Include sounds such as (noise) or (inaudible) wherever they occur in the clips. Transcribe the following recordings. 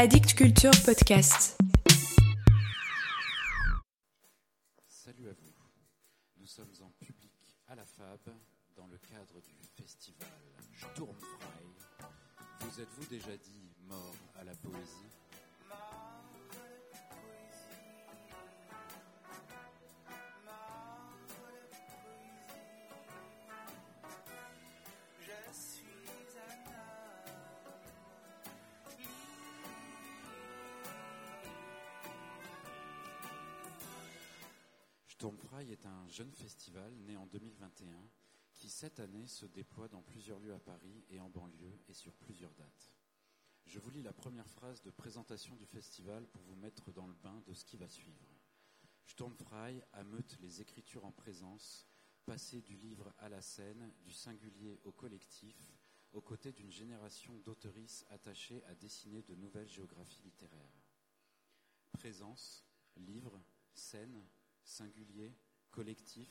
Addict Culture Podcast. Salut à vous. Nous sommes en public à la FAB dans le cadre du festival Sturmfrei. Vous êtes-vous déjà dit mort à la poésie? Sturmfrei est un jeune festival né en 2021 qui cette année se déploie dans plusieurs lieux à Paris et en banlieue et sur plusieurs dates. Je vous lis la première phrase de présentation du festival pour vous mettre dans le bain de ce qui va suivre. Sturmfrei ameute les écritures en présence, passer du livre à la scène, du singulier au collectif, aux côtés d'une génération d'auteuristes attachées à dessiner de nouvelles géographies littéraires. Présence, livre, scène, singulier, collectif,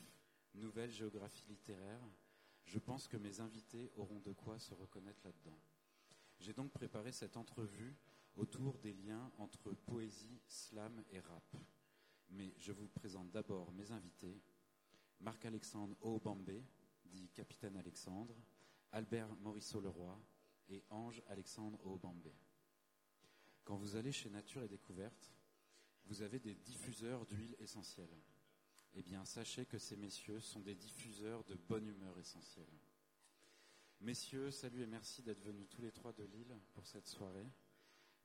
nouvelle géographie littéraire, je pense que mes invités auront de quoi se reconnaître là-dedans. J'ai donc préparé cette entrevue autour des liens entre poésie, slam et rap. Mais je vous présente d'abord mes invités. Marc-Alexandre Aubambé, dit Capitaine Alexandre, Albert Morisseau-Leroy et Ange Alexandre Aubambé. Quand vous allez chez Nature et Découverte, vous avez des diffuseurs d'huile essentielle. Eh bien, sachez que ces messieurs sont des diffuseurs de bonne humeur essentielle. Messieurs, salut et merci d'être venus tous les trois de Lille pour cette soirée.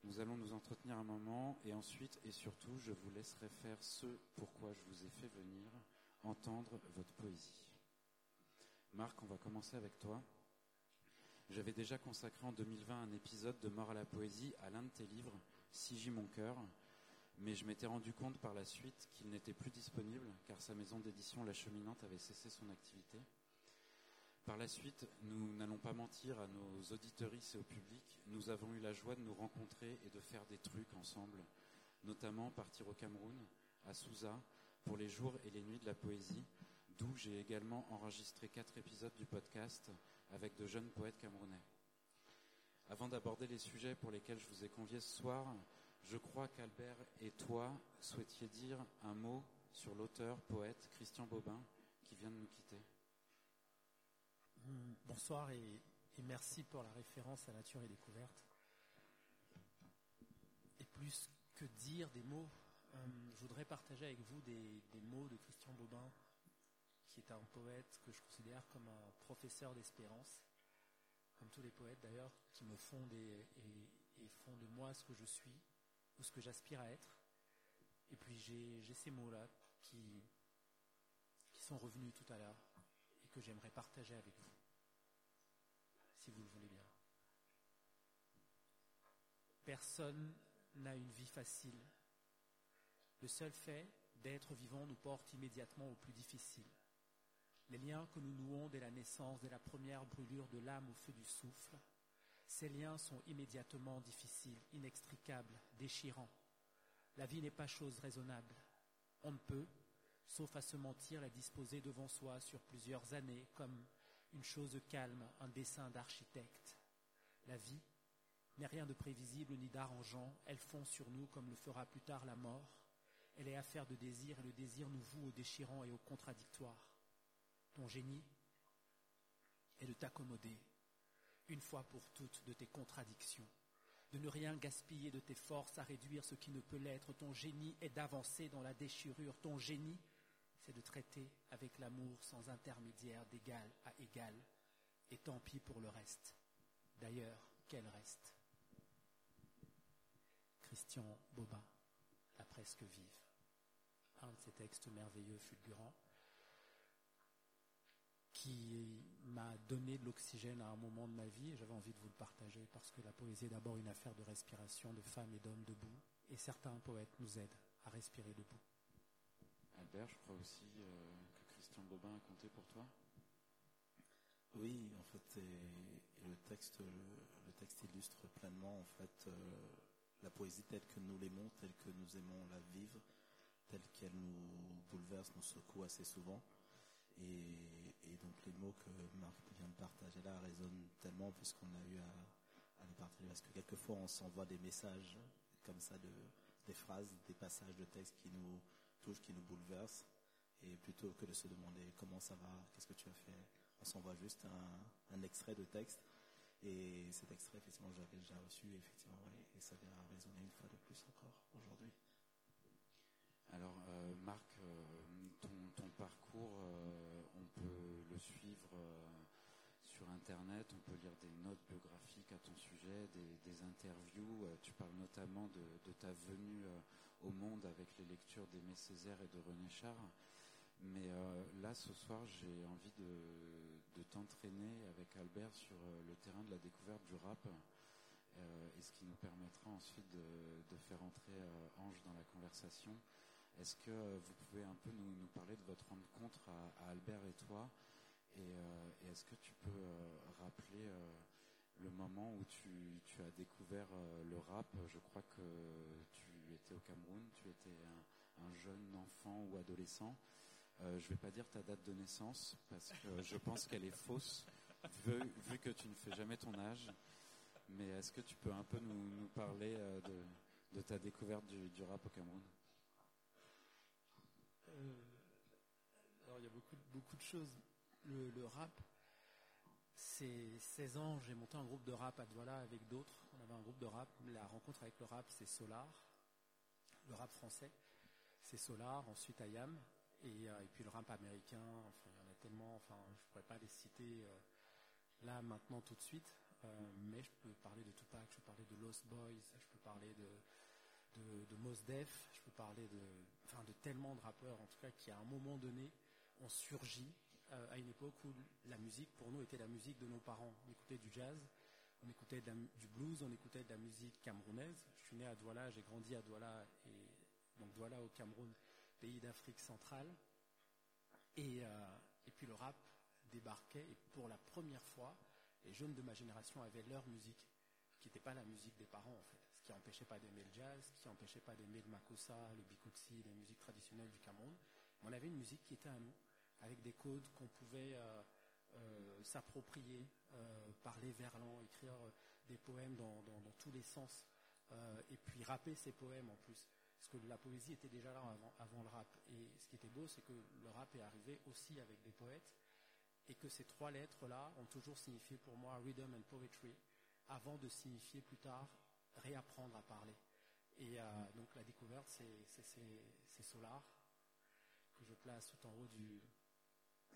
Nous allons nous entretenir un moment et ensuite et surtout, je vous laisserai faire ce pourquoi je vous ai fait venir, entendre votre poésie. Marc, on va commencer avec toi. J'avais déjà consacré en 2020 un épisode de Mort à la poésie à l'un de tes livres, Sigi mon cœur, mais je m'étais rendu compte par la suite qu'il n'était plus disponible car sa maison d'édition La Cheminante avait cessé son activité. Par la suite, nous n'allons pas mentir à nos auditeuristes et au public, nous avons eu la joie de nous rencontrer et de faire des trucs ensemble, notamment partir au Cameroun, à Souza, pour les jours et les nuits de la poésie, d'où j'ai également enregistré quatre épisodes du podcast avec de jeunes poètes camerounais. Avant d'aborder les sujets pour lesquels je vous ai convié ce soir, je crois qu'Albert et toi souhaitiez dire un mot sur l'auteur, poète Christian Bobin, qui vient de nous quitter. Bonsoir et, merci pour la référence à Nature et Découverte. Et plus que dire des mots, euh, je voudrais partager avec vous des, mots de Christian Bobin, qui est un poète que je considère comme un professeur d'espérance, comme tous les poètes d'ailleurs, qui me et, et font de moi ce que je suis ou ce que j'aspire à être. Et puis j'ai ces mots-là qui, qui sont revenus tout à l'heure et que j'aimerais partager avec vous, si vous le voulez bien. Personne n'a une vie facile. Le seul fait d'être vivant nous porte immédiatement au plus difficile. Les liens que nous nouons dès la naissance, dès la première brûlure de l'âme au feu du souffle, ces liens sont immédiatement difficiles, inextricables, déchirants. La vie n'est pas chose raisonnable. On ne peut, sauf à se mentir, la disposer devant soi sur plusieurs années comme une chose calme, un dessin d'architecte. La vie n'est rien de prévisible ni d'arrangeant, elle fond sur nous comme le fera plus tard la mort. Elle est affaire de désir et le désir nous voue au déchirant et au contradictoire. Ton génie est de t'accommoder une fois pour toutes de tes contradictions, de ne rien gaspiller de tes forces à réduire ce qui ne peut l'être. Ton génie est d'avancer dans la déchirure. Ton génie, c'est de traiter avec l'amour sans intermédiaire d'égal à égal. Et tant pis pour le reste. D'ailleurs, quel reste? Christian Bobin, La presque vive. Un de ces textes merveilleux, fulgurants, qui m'a donné de l'oxygène à un moment de ma vie et j'avais envie de vous le partager parce que la poésie est d'abord une affaire de respiration de femmes et d'hommes debout et certains poètes nous aident à respirer debout. Albert, je crois aussi euh, que Christian Bobin a compté pour toi. Oui, en fait, et, et le, texte, le, le, texte illustre pleinement en fait euh, la poésie telle que nous l'aimons, telle que nous aimons la vivre, telle qu'elle nous bouleverse, nous secoue assez souvent. Et, donc les mots que Marc vient de partager là résonnent tellement puisqu'on a eu à, aller partager. Parce que quelquefois, on s'envoie des messages comme ça, de, des phrases, des passages de texte qui nous touchent, qui nous bouleversent. Et plutôt que de se demander comment ça va, qu'est-ce que tu as fait, on s'envoie juste un, extrait de texte. Et cet extrait, effectivement, j'avais déjà reçu, effectivement, et ça vient résonner une fois de plus encore aujourd'hui. Alors, euh, Marc, euh, ton, parcours, euh, on peut le suivre euh, sur Internet, on peut lire des notes biographiques à ton sujet, des, interviews. Euh, tu parles notamment de, ta venue au monde avec les lectures d'Aimé Césaire et de René Char. Mais là, ce soir, j'ai envie de, t'entraîner avec Albert sur le terrain de la découverte du rap. Et ce qui nous permettra ensuite de, faire entrer Ange dans la conversation. Est-ce que euh, vous pouvez un peu nous, nous parler de votre rencontre à, à Albert et toi Et, et est-ce que tu peux rappeler le moment où tu, tu as découvert le rap? Je crois que tu étais au Cameroun, tu étais un, un jeune enfant ou adolescent. Euh, je ne vais pas dire ta date de naissance parce que (laughs) je pense qu'elle est fausse vu, vu, que tu ne fais jamais ton âge. Mais est-ce que tu peux un peu nous, nous parler euh, de, de, ta découverte du, du, rap au Cameroun? Euh, Alors il y a beaucoup, de choses. Le, rap, c'est 16 ans, j'ai monté un groupe de rap à Douala avec d'autres. On avait un groupe de rap. La rencontre avec le rap, c'est Solar. Le rap français, c'est Solar. Ensuite Ayam. Et, euh, et, puis le rap américain, il y en a tellement, enfin, je pourrais pas les citer euh, là, maintenant, tout de suite, mais je peux parler de Tupac, je peux parler de Lost Boys, je peux parler de, de, de Mos Def, je peux parler de, enfin, de tellement de rappeurs, en tout cas, qui à un moment donné ont surgi à une époque où la musique, pour nous, était la musique de nos parents. On écoutait du jazz, on écoutait du blues, on écoutait de la musique camerounaise. Je suis né à Douala, j'ai grandi à Douala, donc Douala au Cameroun pays d'Afrique centrale. Euh, et, puis le rap débarquait et pour la première fois, les jeunes de ma génération avaient leur musique, qui n'était pas la musique des parents en fait. Qui n'empêchait pas d'aimer le jazz, qui n'empêchait pas d'aimer le makossa, le bikutsi, les musiques traditionnelles du Cameroun. On avait une musique qui était à nous, avec des codes qu'on pouvait euh, euh, s'approprier, parler verlan, écrire des poèmes dans tous les sens, et puis rapper ces poèmes en plus parce que la poésie était déjà là avant, avant, le rap. Et ce qui était beau, c'est que le rap est arrivé aussi avec des poètes, et que ces trois lettres-là ont toujours signifié pour moi rhythm and poetry, avant de signifier plus tard réapprendre à parler. Et euh, donc la découverte, c'est Solar, que je place tout en haut du,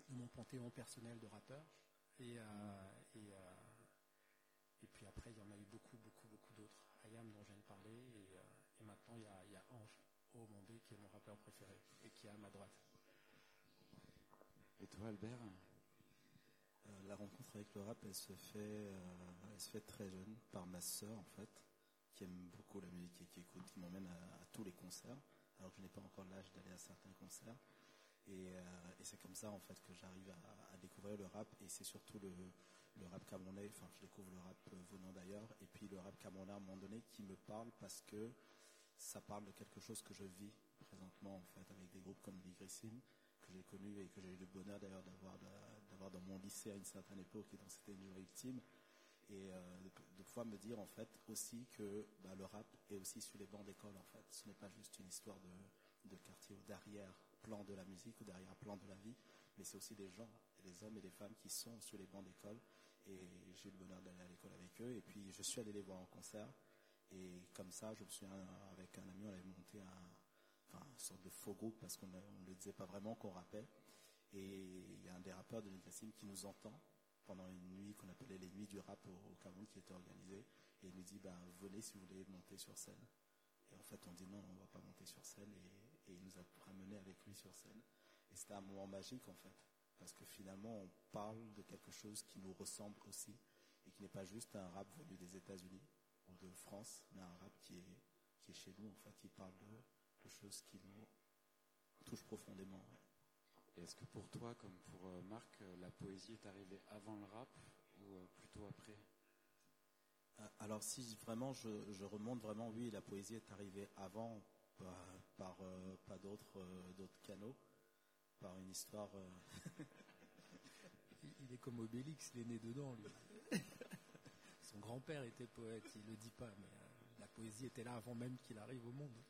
de mon panthéon personnel de rappeur. Et, euh, et, euh, et, puis après, il y en a eu beaucoup, beaucoup, beaucoup d'autres. Ayam, dont je viens de parler, et, et maintenant, il y, a, il y a Ange Omondé, qui est mon rappeur préféré et qui est à ma droite. Et toi, Albert? Euh, La rencontre avec le rap, elle se fait, euh, elle se fait très jeune par ma sœur, en fait, qui aime beaucoup la musique et qui écoute, qui m'emmène à, tous les concerts, alors que je n'ai pas encore l'âge d'aller à certains concerts. Et, euh, c'est comme ça, en fait, que j'arrive à, découvrir le rap, et c'est surtout le, rap camerounais, enfin, je découvre le rap venant d'ailleurs, et puis le rap camerounais à un moment donné qui me parle parce que ça parle de quelque chose que je vis présentement en fait avec des groupes comme Digrissim que j'ai connu et que j'ai eu le bonheur d'ailleurs d'avoir dans mon lycée à une certaine époque et dont c'était une victime et euh, de, pouvoir me dire en fait aussi que bah, le rap est aussi sur les bancs d'école en fait. Ce n'est pas juste une histoire de, quartier ou derrière plan de la musique ou derrière plan de la vie mais c'est aussi des gens des hommes et des femmes qui sont sur les bancs d'école. Et j'ai eu le bonheur d'aller à l'école avec eux. Et puis je suis allé les voir en concert. Et comme ça, je me souviens, avec un ami, on avait monté un, une sorte de faux groupe parce qu'on ne le disait pas vraiment qu'on rappait. Et il y a un des rappeurs de Nicasim qui nous entend pendant une nuit qu'on appelait les nuits du rap au, Cameroun qui était organisée. Et il nous dit, ben, venez si vous voulez monter sur scène. Et en fait, on dit non, on ne va pas monter sur scène. Et, il nous a ramené avec lui sur scène. Et c'était un moment magique, en fait. Parce que finalement, on parle de quelque chose qui nous ressemble aussi. Et qui n'est pas juste un rap venu des États-Unis ou de France, mais un rap qui est, qui est chez nous, en fait, qui parle de, choses qui nous touchent profondément. Est-ce que pour toi, comme pour euh, Marc, la poésie est arrivée avant le rap ou euh, plutôt après? Alors si vraiment je, je, remonte vraiment, oui, la poésie est arrivée avant par, par euh, pas d'autres d'autres canaux, par une histoire. (laughs) il est comme Obélix, il est né dedans, lui. (laughs) son grand-père était poète, il le dit pas, mais euh, la poésie était là avant même qu'il arrive au monde.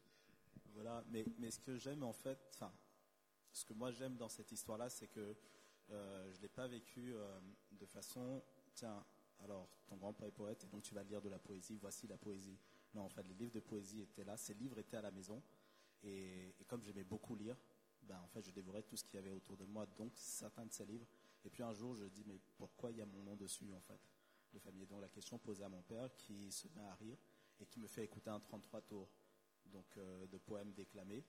Voilà, mais, mais ce que j'aime en fait, enfin, ce que moi j'aime dans cette histoire-là, c'est que euh, je ne l'ai pas vécu euh, de façon, tiens, alors ton grand-père est poète et donc tu vas lire de la poésie, voici la poésie. Non, en fait, les livres de poésie étaient là, ces livres étaient à la maison, et, comme j'aimais beaucoup lire, ben, en fait, je dévorais tout ce qu'il y avait autour de moi, donc certains de ces livres. Et puis un jour, je dis, mais pourquoi il y a mon nom dessus, en fait, de famille Donc la question posée à mon père, qui se met à rire et qui me fait écouter un 33 tours, donc euh, de poèmes déclamés.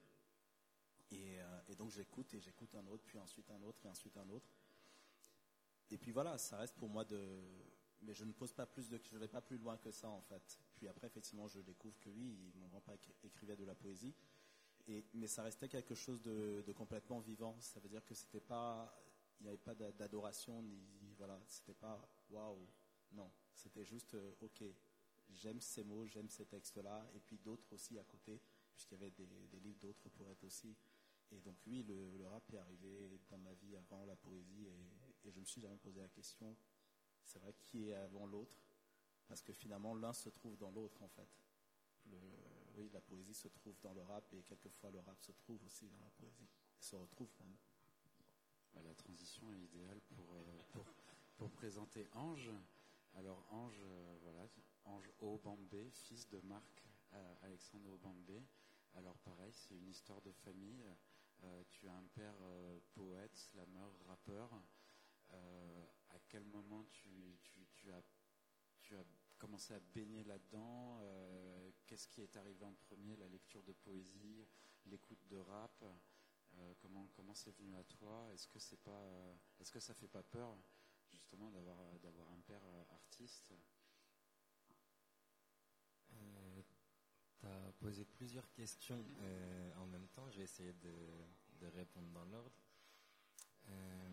Et, euh, et donc j'écoute et j'écoute un autre, puis ensuite un autre, et ensuite un autre. Et puis voilà, ça reste pour moi de, mais je ne pose pas plus de, je vais pas plus loin que ça en fait. Puis après, effectivement, je découvre que oui, mon grand-père écrivait de la poésie, et, mais ça restait quelque chose de, complètement vivant. Ça veut dire que c'était pas, il n'y avait pas d'a- d'adoration ni voilà, c'était pas waouh, non, c'était juste euh, ok. J'aime ces mots, j'aime ces textes-là, et puis d'autres aussi à côté, puisqu'il y avait des, des livres d'autres poètes aussi. Et donc oui, le, rap est arrivé dans ma vie avant la poésie, et, et je me suis jamais posé la question, c'est vrai, qui est avant l'autre? Parce que finalement, l'un se trouve dans l'autre, en fait. Oui, la poésie se trouve dans le rap, et quelquefois le rap se trouve aussi dans la poésie. Il se retrouve même. Bah, La transition est idéale pour, euh, pour, pour présenter Ange. Alors Ange, euh, voilà, Ange Obambé, fils de Marc euh, Alexandre Obambé. Alors pareil, c'est une histoire de famille. Euh, tu as un père euh, poète, slammer, rappeur. Euh, à quel moment tu, as, commencé à baigner là-dedans Qu'est-ce qui est arrivé en premier La lecture de poésie, l'écoute de rap comment c'est venu à toi? Est-ce que c'est pas ça fait pas peur justement d'avoir un père artiste tu as posé plusieurs questions euh, en même temps. Je vais essayer de, répondre dans l'ordre. Euh,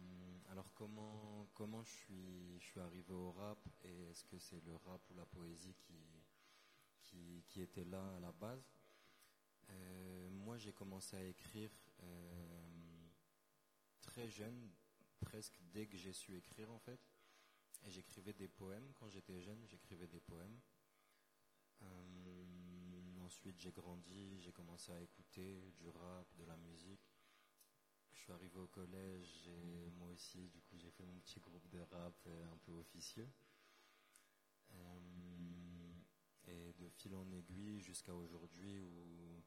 alors comment comment je suis je suis arrivé au rap et est-ce que c'est le rap ou la poésie qui qui, était là à la base? Euh, Moi j'ai commencé à écrire très jeune, presque dès que j'ai su écrire en fait. Et j'écrivais des poèmes quand j'étais jeune, j'écrivais des poèmes. Ensuite, j'ai grandi, j'ai commencé à écouter du rap, de la musique. Je suis arrivé au collège et moi aussi, du coup, j'ai fait mon petit groupe de rap euh, un peu officieux. Euh, et de fil en aiguille jusqu'à aujourd'hui où,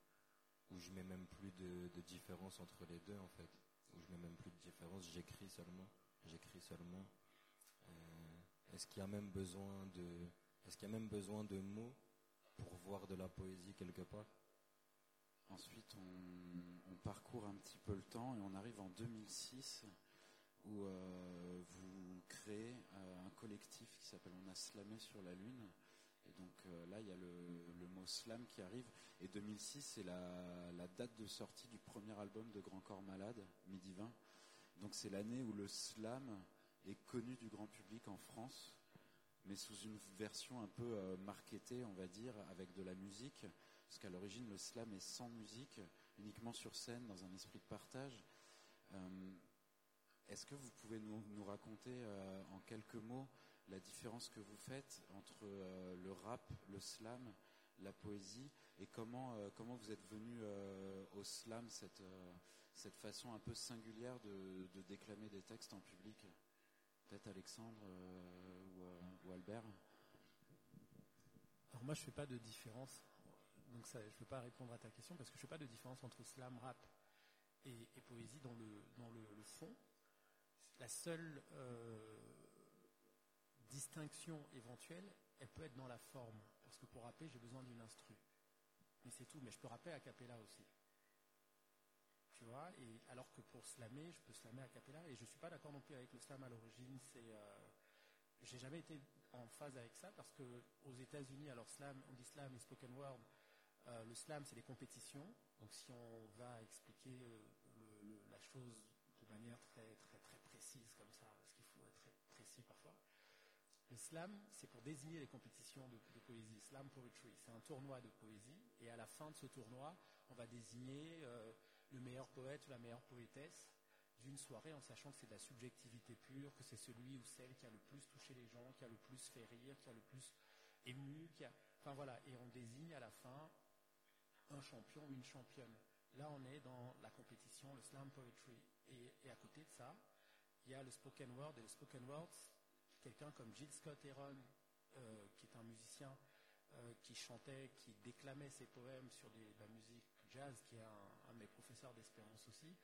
où je mets même plus de, différence entre les deux en fait. Où je mets même plus de différence, j'écris seulement. J'écris seulement. Euh, est-ce qu'il y a même besoin de, est-ce qu'il y a même besoin de mots pour voir de la poésie quelque part Ensuite, on, parcourt un petit peu le temps et on arrive en 2006 où euh, vous créez euh, un collectif qui s'appelle On a slamé sur la lune. Et donc euh, là, il y a le, le mot slam qui arrive. Et 2006, c'est la, la date de sortie du premier album de Grand Corps Malade, Midi 20. Donc c'est l'année où le slam est connu du grand public en France, mais sous une version un peu euh, marketée, on va dire, avec de la musique. Parce qu'à l'origine, le slam est sans musique, uniquement sur scène, dans un esprit de partage. Euh, Est-ce que vous pouvez nous, raconter euh, en quelques mots la différence que vous faites entre le rap, le slam, la poésie, et comment, comment vous êtes venu au slam, cette, cette façon un peu singulière de, de déclamer des textes en public? Peut-être Alexandre ou, Albert Alors moi, je fais pas de différence. Donc ça, je ne peux pas répondre à ta question parce que je fais pas de différence entre slam, rap et, poésie dans le fond. La seule euh, distinction éventuelle, elle peut être dans la forme. Parce que pour rapper, j'ai besoin d'une instru. Mais c'est tout. Mais je peux rapper a cappella aussi. Tu vois? Et alors que pour slammer, je peux slammer a cappella. Et je suis pas d'accord non plus avec le slam à l'origine. C'est euh, j'ai jamais été en phase avec ça parce que aux États-Unis, alors slam, on dit slam et spoken word. Euh, le slam, c'est des compétitions. Donc, si on va expliquer euh, la chose de manière très très très précise comme ça, parce qu'il faut être très précis parfois. Le slam, c'est pour désigner les compétitions de, de poésie. Slam poetry, c'est un tournoi de poésie. Et à la fin de ce tournoi, on va désigner euh, le meilleur poète ou la meilleure poétesse d'une soirée en sachant que c'est de la subjectivité pure, que c'est celui ou celle qui a le plus touché les gens, qui a le plus fait rire, qui a le plus ému, qui a, enfin voilà, et on désigne à la fin un champion ou une championne. Là, on est dans la compétition, le slam poetry. Et, à côté de ça, il y a le spoken word. Et le spoken word, quelqu'un comme Jill Scott Heron, euh, qui est un musicien euh, qui chantait, qui déclamait ses poèmes sur de la musique jazz, qui est un, un de mes professeurs d'espérance aussi.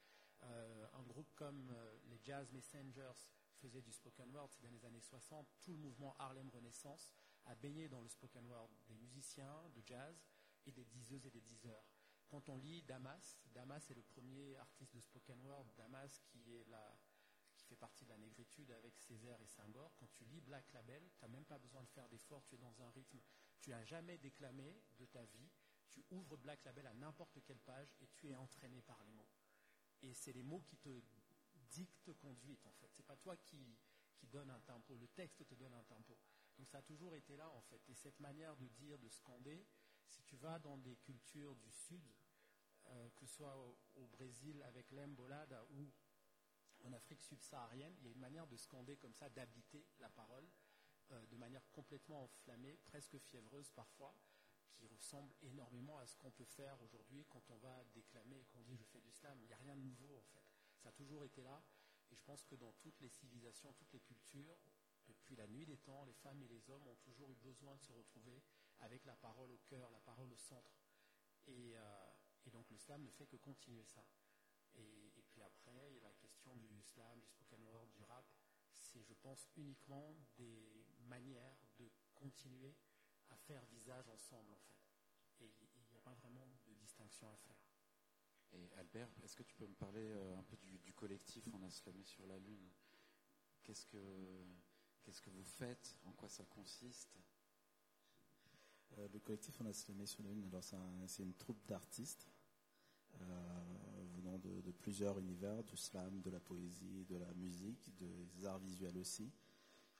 Euh, un groupe comme euh, les Jazz Messengers faisait du spoken word, dans les années 60. Tout le mouvement Harlem Renaissance a baigné dans le spoken word des musiciens de jazz et des diseuses et des diseurs. Quand on lit Damas, Damas est le premier artiste de spoken word, Damas qui est qui fait partie de la négritude avec Césaire et Senghor. Quand tu lis Black Label, tu n'as même pas besoin de faire d'efforts, tu es dans un rythme. Tu n'as jamais déclamé de ta vie, tu ouvres Black Label à n'importe quelle page et tu es entraîné par les mots. Et c'est les mots qui te dictent conduite, en fait. C'est pas toi qui, donne un tempo, le texte te donne un tempo. Donc ça a toujours été là, en fait. Et cette manière de dire, de scander, si tu vas dans des cultures du Sud, euh, que ce soit au, au Brésil avec l'embolada ou en Afrique subsaharienne, il y a une manière de scander comme ça, d'habiter la parole euh, de manière complètement enflammée, presque fiévreuse parfois, qui ressemble énormément à ce qu'on peut faire aujourd'hui quand on va déclamer et qu'on dit je fais du slam. Il n'y a rien de nouveau en fait. Ça a toujours été là. Et je pense que dans toutes les civilisations, toutes les cultures, depuis la nuit des temps, les femmes et les hommes ont toujours eu besoin de se retrouver avec la parole au cœur, la parole au centre. Et, euh, et donc le slam ne fait que continuer ça. Et, et puis après, il y a la question du slam, du spoken word, du rap. C'est, je pense, uniquement des manières de continuer à faire visage ensemble, en fait. Et il n'y a pas vraiment de distinction à faire. Et Albert, est-ce que tu peux me parler euh, un peu du, du collectif On a slamé sur la Lune Qu'est-ce que, qu'est-ce que vous faites? En quoi ça consiste? Euh, le collectif On a slamé sur la Lune, alors c'est, un- c'est une troupe d'artistes euh, venant de, de plusieurs univers, du slam, de la poésie, de la musique, des arts visuels aussi,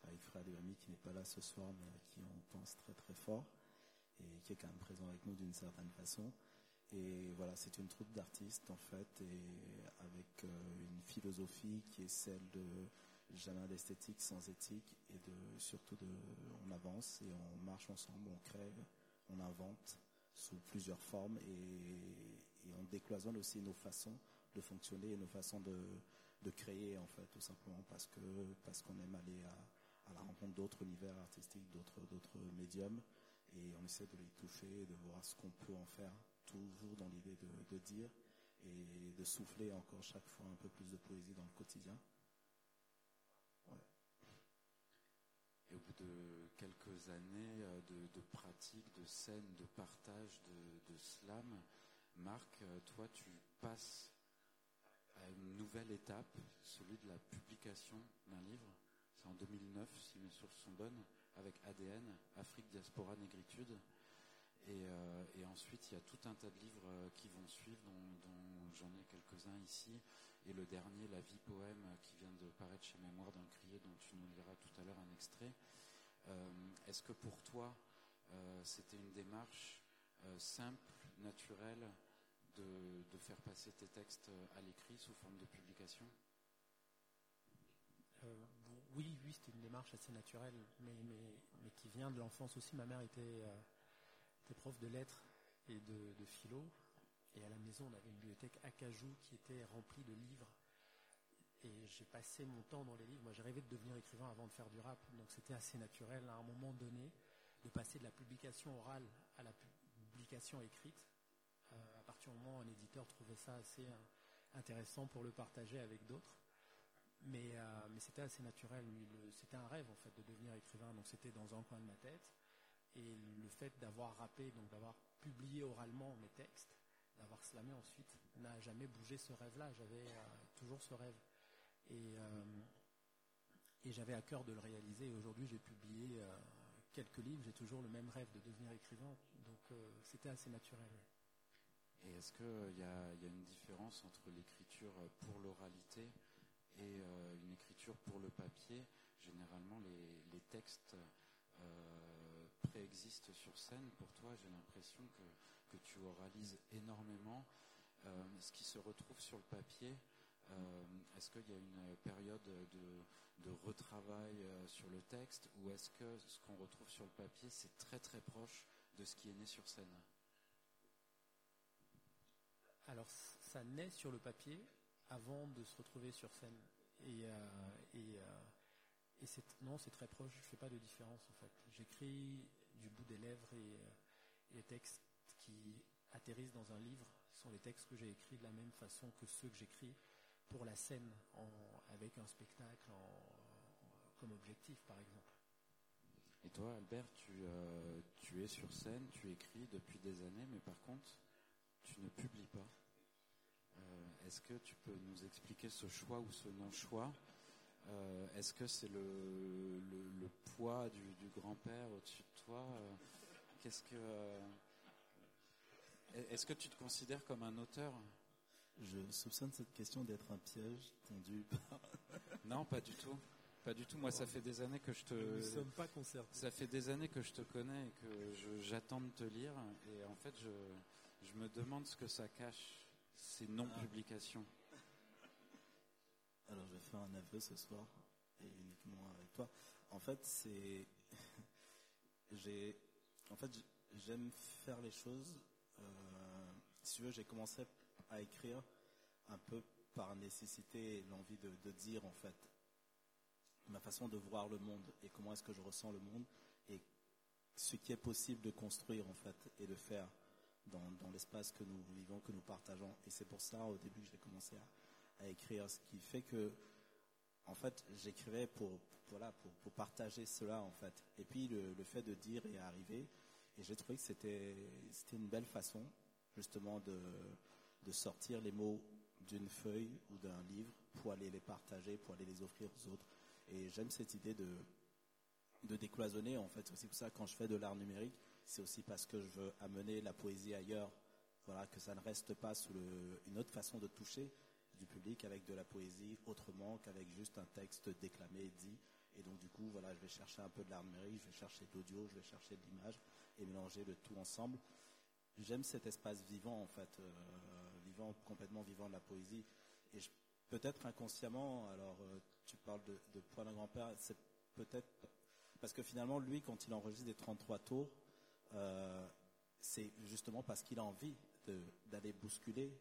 avec Fred Ami qui n'est pas là ce soir, mais qui on pense très très fort, et qui est quand même présent avec nous d'une certaine façon. Et voilà, c'est une troupe d'artistes en fait, et avec euh, une philosophie qui est celle de jamais d'esthétique sans éthique, et de surtout de, on avance et on marche ensemble, on crée, on invente sous plusieurs formes, et, et on décloisonne aussi nos façons de fonctionner et nos façons de, de créer en fait, tout simplement parce que parce qu'on aime aller à, à la rencontre d'autres univers artistiques, d'autres d'autres médiums, et on essaie de les toucher, de voir ce qu'on peut en faire, toujours dans l'idée de, dire et de souffler encore chaque fois un peu plus de poésie dans le quotidien. Et au bout de quelques années euh, de, de pratique, de scène, de partage, de, de slam, Marc, euh, toi, tu passes à une nouvelle étape, celui de la publication d'un livre? En 2009, si mes sources sont bonnes, avec ADN, Afrique, Diaspora, Négritude. Et, euh, et ensuite, il y a tout un tas de livres euh, qui vont suivre, dont, j'en ai quelques-uns ici. Et le dernier, La vie poème, euh, qui vient de paraître chez Mémoire d'un crier, dont tu nous liras tout à l'heure un extrait. Est-ce que pour toi, c'était une démarche simple, naturelle, de, faire passer tes textes à l'écrit sous forme de publication Euh, oui, oui, c'était une démarche assez naturelle, mais, qui vient de l'enfance aussi. Ma mère était, euh, prof de lettres et de, philo, et à la maison, on avait une bibliothèque acajou qui était remplie de livres. Et j'ai passé mon temps dans les livres. Moi, j'ai rêvé de devenir écrivain avant de faire du rap, donc c'était assez naturel à un moment donné de passer de la publication orale à la publication écrite. Euh, à partir du moment où un éditeur trouvait ça assez euh, intéressant pour le partager avec d'autres. Mais, euh, mais c'était assez naturel. C'était un rêve en fait de devenir écrivain. Donc c'était dans un coin de ma tête. Et le fait d'avoir rappé, donc d'avoir publié oralement mes textes, d'avoir slamé ensuite, n'a jamais bougé ce rêve-là. J'avais euh, toujours ce rêve. Et, euh, et j'avais à cœur de le réaliser. Aujourd'hui, j'ai publié quelques livres. J'ai toujours le même rêve de devenir écrivain. Donc c'était assez naturel. Et est-ce qu'il y, y a une différence entre l'écriture pour l'oralité et euh, une écriture pour le papier Généralement, les, textes euh, préexistent sur scène. Pour toi, j'ai l'impression que, tu oralises énormément. Euh, ce qui se retrouve sur le papier, est-ce qu'il y a une période de, de retravail sur le texte ou est-ce que ce qu'on retrouve sur le papier, c'est très très proche de ce qui est né sur scène? Alors, ça naît sur le papier avant de se retrouver sur scène. Et, euh, et, euh, et non, c'est très proche. Je fais pas de différence en fait. J'écris du bout des lèvres et, euh, et les textes qui atterrissent dans un livre sont les textes que j'ai écrits de la même façon que ceux que j'écris pour la scène avec un spectacle comme objectif, par exemple. Et toi, Albert, tu, tu es sur scène, tu écris depuis des années, mais par contre, tu ne publies pas. Euh, Est-ce que tu peux nous expliquer ce choix ou ce non-choix Euh, Est-ce que c'est le, le, le poids du, du grand-père au-dessus de toi Euh, Qu'est-ce que euh, Est-ce que tu te considères comme un auteur Je soupçonne cette question d'être un piège tendu par. (laughs) Non, pas du tout. Pas du tout. Moi, ça fait des années que je te. Nous ne sommes pas concernés. Ça fait des années que je te connais et que j'attends de te lire. Et en fait, je, je me demande ce que ça cache, ces non-publications. Alors, je vais faire un aveu ce soir, et uniquement avec toi. En fait, c'est. (laughs) j'ai. En fait, j'aime faire les choses. euh, Si tu veux, j'ai commencé à écrire un peu par nécessité et l'envie de, de dire, en fait, ma façon de voir le monde et comment est-ce que je ressens le monde et ce qui est possible de construire, en fait, et de faire dans, l'espace que nous vivons, que nous partageons. Et c'est pour ça, au début, que j'ai commencé à, écrire, ce qui fait que, en fait, j'écrivais pour, voilà, pour, partager cela, en fait. Et puis, le, fait de dire est arrivé, et j'ai trouvé que c'était, c'était une belle façon, justement, de, de sortir les mots d'une feuille ou d'un livre pour aller les partager, pour aller les offrir aux autres. Et j'aime cette idée de, de décloisonner, en fait. C'est pour ça, quand je fais de l'art numérique, c'est aussi parce que je veux amener la poésie ailleurs. Voilà, que ça ne reste pas sous une autre façon de toucher du public avec de la poésie autrement qu'avec juste un texte déclamé et dit. Et donc, du coup, voilà, je vais chercher un peu de l'art je vais chercher de l'audio, je vais chercher de l'image et mélanger le tout ensemble. J'aime cet espace vivant, en fait, euh, vivant, complètement vivant de la poésie. Et peut-être inconsciemment, alors euh, tu parles de, de d'un grand-père, c'est peut-être parce que finalement, lui, quand il enregistre des 33 tours, euh, c'est justement parce qu'il a envie d'aller bousculer,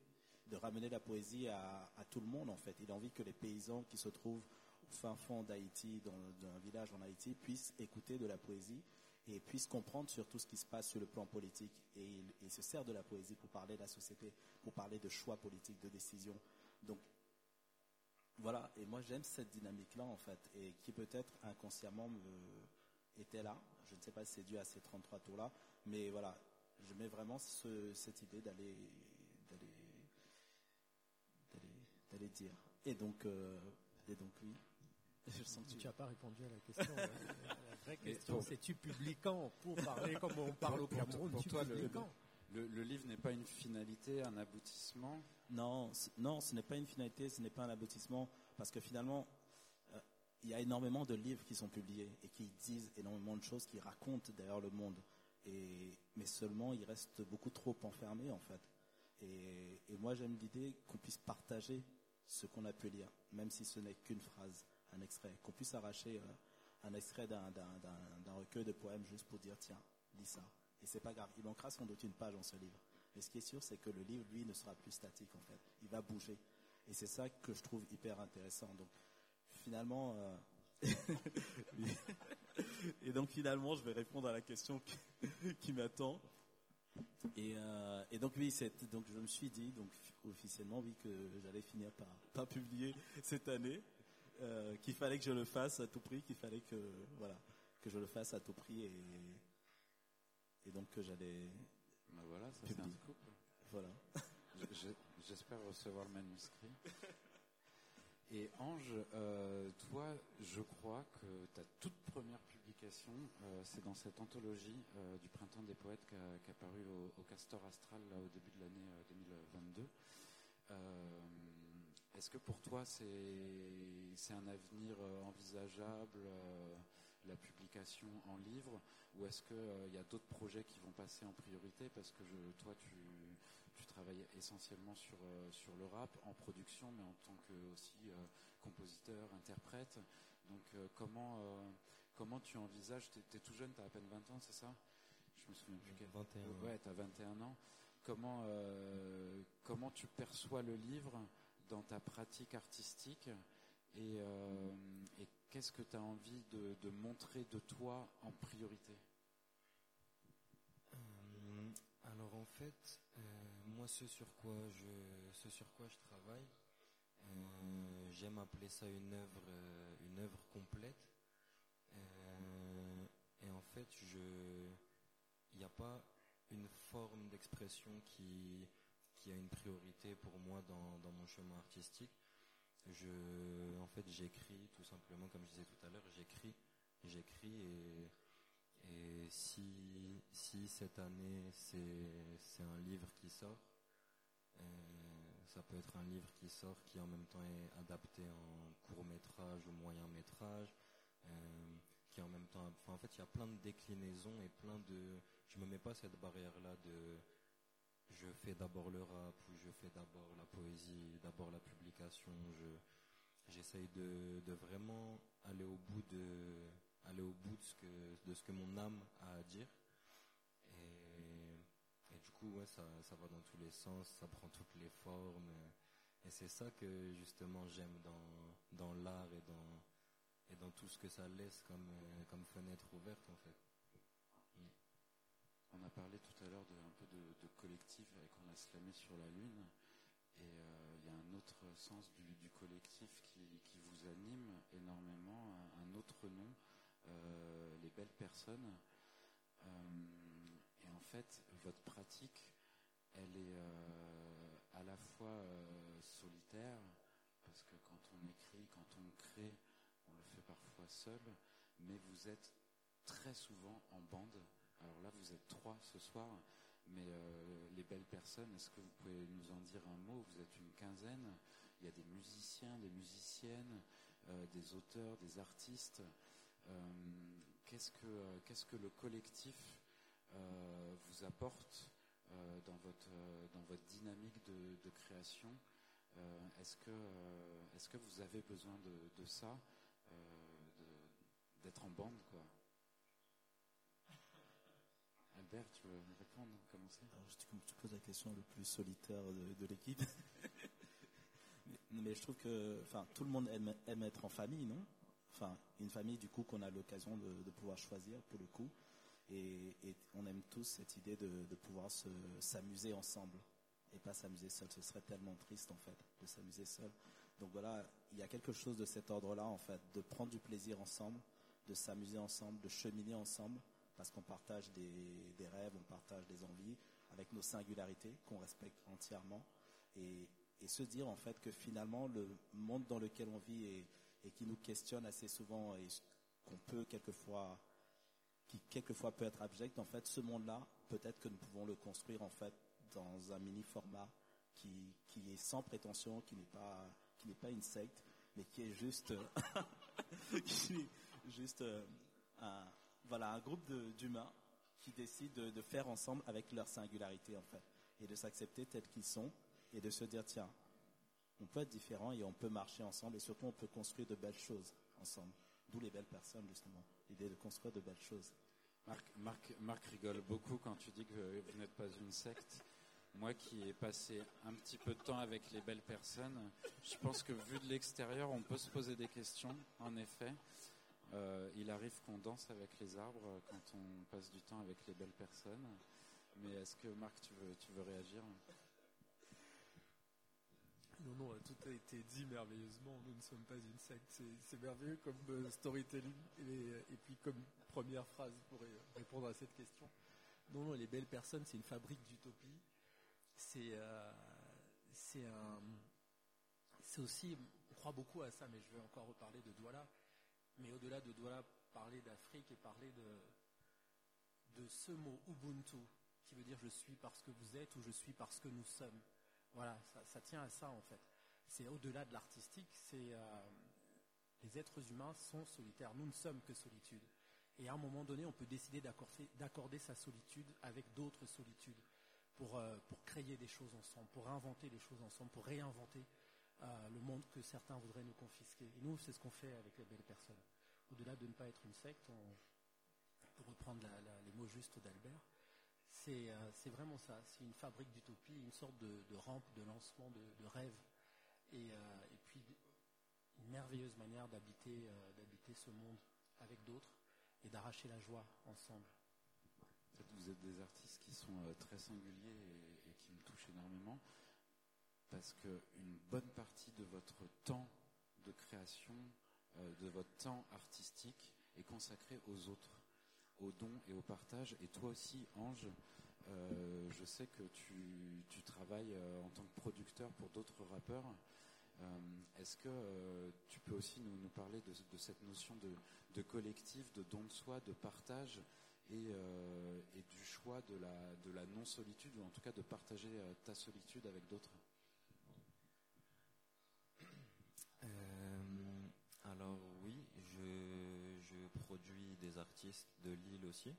de ramener la poésie à, tout le monde, en fait. Il a envie que les paysans qui se trouvent au fin fond d'Haïti, dans, un village en Haïti, puissent écouter de la poésie et puissent comprendre sur tout ce qui se passe sur le plan politique. Et il se sert de la poésie pour parler de la société, pour parler de choix politiques, de décisions. Donc, voilà, et moi j'aime cette dynamique-là en fait, et qui peut-être inconsciemment me était là. Je ne sais pas si c'est dû à ces 33 tours-là, mais voilà, je mets vraiment ce- cette idée d'aller d'aller d'aller d'aller dire. Et donc euh, et donc oui, je sens que Tu tu n'as pas répondu à la question. hein. la vraie question, pour- c'est tu publies quand Pour parler comme on parle au pour- Cameroun, pour toi, le- Le, le livre n'est pas une finalité, un aboutissement? Non, non, ce n'est pas une finalité, ce n'est pas un aboutissement, parce que finalement, euh, il y a énormément de livres qui sont publiés et qui disent énormément de choses, qui racontent d'ailleurs le monde. Mais seulement, ils restent beaucoup trop enfermés en fait. Et, moi, j'aime l'idée qu'on puisse partager ce qu'on a pu lire, même si ce n'est qu'une phrase, un extrait, qu'on puisse arracher euh, un extrait d'un recueil de poèmes juste pour dire tiens, lis ça. Et c'est pas grave, il manquera sans doute une page dans ce livre. Mais ce qui est sûr, c'est que le livre, lui, ne sera plus statique en fait. Il va bouger. Et c'est ça que je trouve hyper intéressant. Donc, finalement, euh, (laughs) et donc finalement, je vais répondre à la question qui, (laughs) qui m'attend. Et, euh, et donc oui, donc je me suis dit, donc officiellement, oui, que j'allais finir par pas publier cette année, euh, qu'il fallait que je le fasse à tout prix, qu'il fallait que voilà, que je le fasse à tout prix et et donc que j'allais Ben voilà, ça c'est un scoop. voilà. Je- je- J'espère recevoir le manuscrit. (laughs) Et Ange, euh, toi, je crois que ta toute première publication, euh, c'est dans cette anthologie euh, du Printemps des Poètes qui a, qui a paru au, Castor Astral là, au début de l'année euh, 2022. Euh, Est-ce que pour toi, c'est un avenir envisageable, la publication en livre, ou est-ce qu'il y a d'autres projets qui vont passer en priorité? Parce que toi, tu, tu travailles essentiellement sur, euh, sur le rap, en production, mais en tant que aussi euh, compositeur, interprète. Donc comment, comment tu envisages, tu es, tout jeune, tu as à peine 20 ans, c'est ça? Je me souviens plus. 21 ans. Ouais, tu as 21 ans. Comment, comment tu perçois le livre dans ta pratique artistique? Et, et qu'est-ce que tu as envie de, de, montrer de toi en priorité? Alors en fait, moi ce sur quoi je, ce sur quoi je travaille, euh, j'aime appeler ça une œuvre, euh, une œuvre complète. Euh, et en fait, il n'y a pas une forme d'expression qui, qui a une priorité pour moi dans, dans mon chemin artistique. Je, en fait, j'écris tout simplement, comme je disais tout à l'heure, j'écris, j'écris et, et si, si cette année c'est, un livre qui sort, ça peut être un livre qui sort qui en même temps est adapté en court métrage ou moyen métrage, euh, qui en même temps, en fait, il y a plein de déclinaisons et plein de, je me mets pas cette barrière là de, je fais d'abord le rap ou je fais d'abord la poésie, d'abord la publication. Je, j'essaye de, de vraiment aller au bout de, aller au bout de ce que, mon âme a à dire ouais, ça, ça va dans tous les sens, ça prend toutes les formes. Et c'est ça que justement j'aime dans, dans l'art et dans, et dans tout ce que ça laisse comme, comme fenêtre ouverte en fait. On a parlé tout à l'heure de, un peu de, collectif avec On a slamé sur la Lune. Et euh, il y a un autre sens du, du collectif qui, qui, vous anime énormément, un, autre nom, euh, les belles personnes. Euh, fait, votre pratique, elle est euh, à la fois euh, solitaire, parce que quand on écrit, quand on crée, on le fait parfois seul, mais vous êtes très souvent en bande. Alors là, vous êtes trois ce soir, mais euh, les belles personnes, est-ce que vous pouvez nous en dire un mot? Vous êtes une quinzaine. Il y a des musiciens, des musiciennes, des auteurs, des artistes. Qu'est-ce que qu'est-ce que le collectif euh, vous apporte euh, dans, votre, euh, dynamique de, création? Est-ce que, vous avez besoin de, ça, d'être en bande Albert, tu veux répondre Commencer? Alors, je, Tu poses la question le plus solitaire de, l'équipe. (laughs) mais, je trouve que tout le monde aime, être en famille, non? Enfin, une famille, du coup, qu'on a l'occasion de, pouvoir choisir, pour le coup. Et, on aime tous cette idée de, pouvoir s'amuser ensemble et pas s'amuser seul. Ce serait tellement triste en fait de s'amuser seul. Donc voilà, il y a quelque chose de cet ordre-là en fait, de prendre du plaisir ensemble, de s'amuser ensemble, de cheminer ensemble, parce qu'on partage des, rêves, on partage des envies, avec nos singularités qu'on respecte entièrement, et, et, se dire en fait que finalement le monde dans lequel on vit et, et qui nous questionne assez souvent et qu'on peut quelquefois qui quelquefois peut être abject, en fait, ce monde-là, peut-être que nous pouvons le construire en fait dans un mini format qui, est sans prétention, qui n'est pas pas une secte, mais qui est juste (laughs) juste euh, un voilà un groupe d'humains qui décident de, de, faire ensemble avec leur singularité en fait et de s'accepter tels qu'ils sont et de se dire tiens on peut être différent et on peut marcher ensemble et surtout on peut construire de belles choses ensemble. D'où les belles personnes justement, l'idée de construire de belles choses. Marc, Marc, Marc, rigole beaucoup quand tu dis que vous n'êtes pas une secte. Moi qui ai passé un petit peu de temps avec les belles personnes, je pense que vu de l'extérieur, on peut se poser des questions, en effet. Euh, il arrive qu'on danse avec les arbres quand on passe du temps avec les belles personnes. Mais est-ce que Marc, tu veux, tu veux réagir? Non, non, tout a été dit merveilleusement. Nous ne sommes pas une secte. C'est merveilleux comme euh, storytelling. Et, puis comme première phrase pour répondre à cette question. Non, non, les belles personnes, c'est une fabrique d'utopie. C'est euh, c'est un c'est aussi, on croit beaucoup à ça, mais je vais encore reparler de Douala. Mais au-delà de Douala, parler d'Afrique et parler de, de ce mot Ubuntu, qui veut dire je suis parce que vous êtes ou je suis parce que nous sommes. Voilà, ça, tient à ça en fait. C'est au-delà de l'artistique, c'est euh, les êtres humains sont solitaires. Nous ne sommes que solitude. Et à un moment donné, on peut décider d'accorder sa solitude avec d'autres solitudes pour, euh, pour créer des choses ensemble, pour inventer des choses ensemble, pour réinventer euh, le monde que certains voudraient nous confisquer. Et nous, c'est ce qu'on fait avec les belles personnes. Au-delà de ne pas être une secte, on, pour reprendre les mots justes d'Albert, c'est euh, c'est vraiment ça. C'est une fabrique d'utopie, une sorte de, rampe de lancement de, rêve. Et, euh, et puis une merveilleuse manière d'habiter euh, d'habiter ce monde avec d'autres et d'arracher la joie ensemble. Vous êtes des artistes qui sont très singuliers et, et qui me touchent énormément parce qu'une bonne partie de votre temps de création, de votre temps artistique est consacré aux autres, aux dons et au partage. Et toi aussi, Ange, euh, je sais que tu, travailles euh, en tant que producteur pour d'autres rappeurs. Euh, Est-ce que tu peux aussi nous, parler de, cette notion de, collectif, de don de soi, de partage et, du choix de la, de la non-solitude, ou en tout cas de partager ta solitude avec d'autres? Alors des artistes de Lille aussi.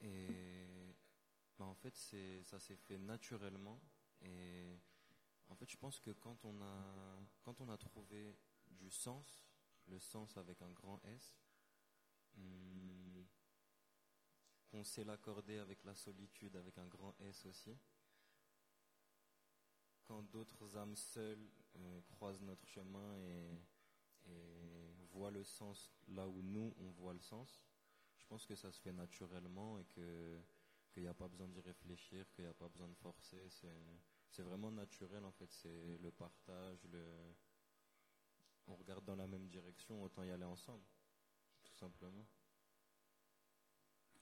Et bah, en fait, c'est, ça s'est fait naturellement. Et en fait, je pense que quand on a, quand on a trouvé du sens, le sens avec un grand S, hum, qu'on sait l'accorder avec la solitude avec un grand S aussi, quand d'autres âmes seules euh, croisent notre chemin et voient le sens là où nous on voit le sens, je pense que ça se fait naturellement et que qu'il n'y a pas besoin d'y réfléchir, qu'il n'y a pas besoin de forcer. C'est c'est vraiment naturel en fait. C'est le partage, le on regarde dans la même direction, autant y aller ensemble, tout simplement.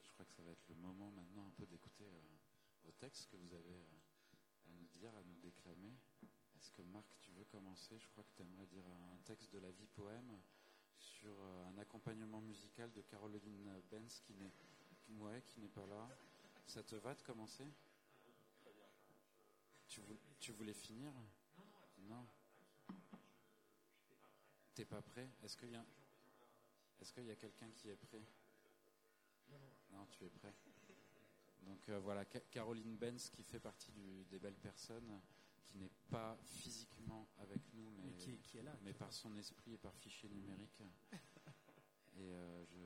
Je crois que ça va être le moment maintenant un peu d'écouter euh, vos textes que vous avez euh, à nous dire, à nous déclamer. Est-ce que Marc, tu veux commencer? Je crois que tu aimerais dire un texte de la vie poème sur euh, un accompagnement musical de Caroline Benz qui n'est pas là. Ça te va de commencer? Tu, vou- tu voulais finir? Non. T'es pas prêt? Est-ce qu'il y a, est-ce a quelqu'un qui est prêt? Non, tu es prêt. Donc euh, voilà, Ca- Caroline Benz qui fait partie des belles personnes, qui n'est pas physiquement avec nous, mais, Mais qui, qui est là. mais par son esprit et par fichier numérique. (laughs) Et euh, je,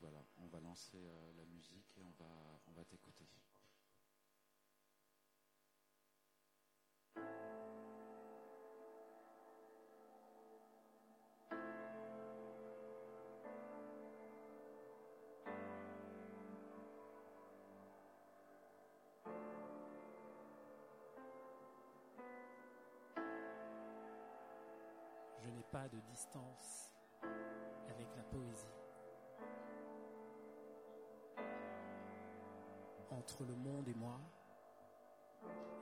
voilà, on va lancer euh, la musique et on va, on va t'écouter. De distance avec la poésie. Entre le monde et moi,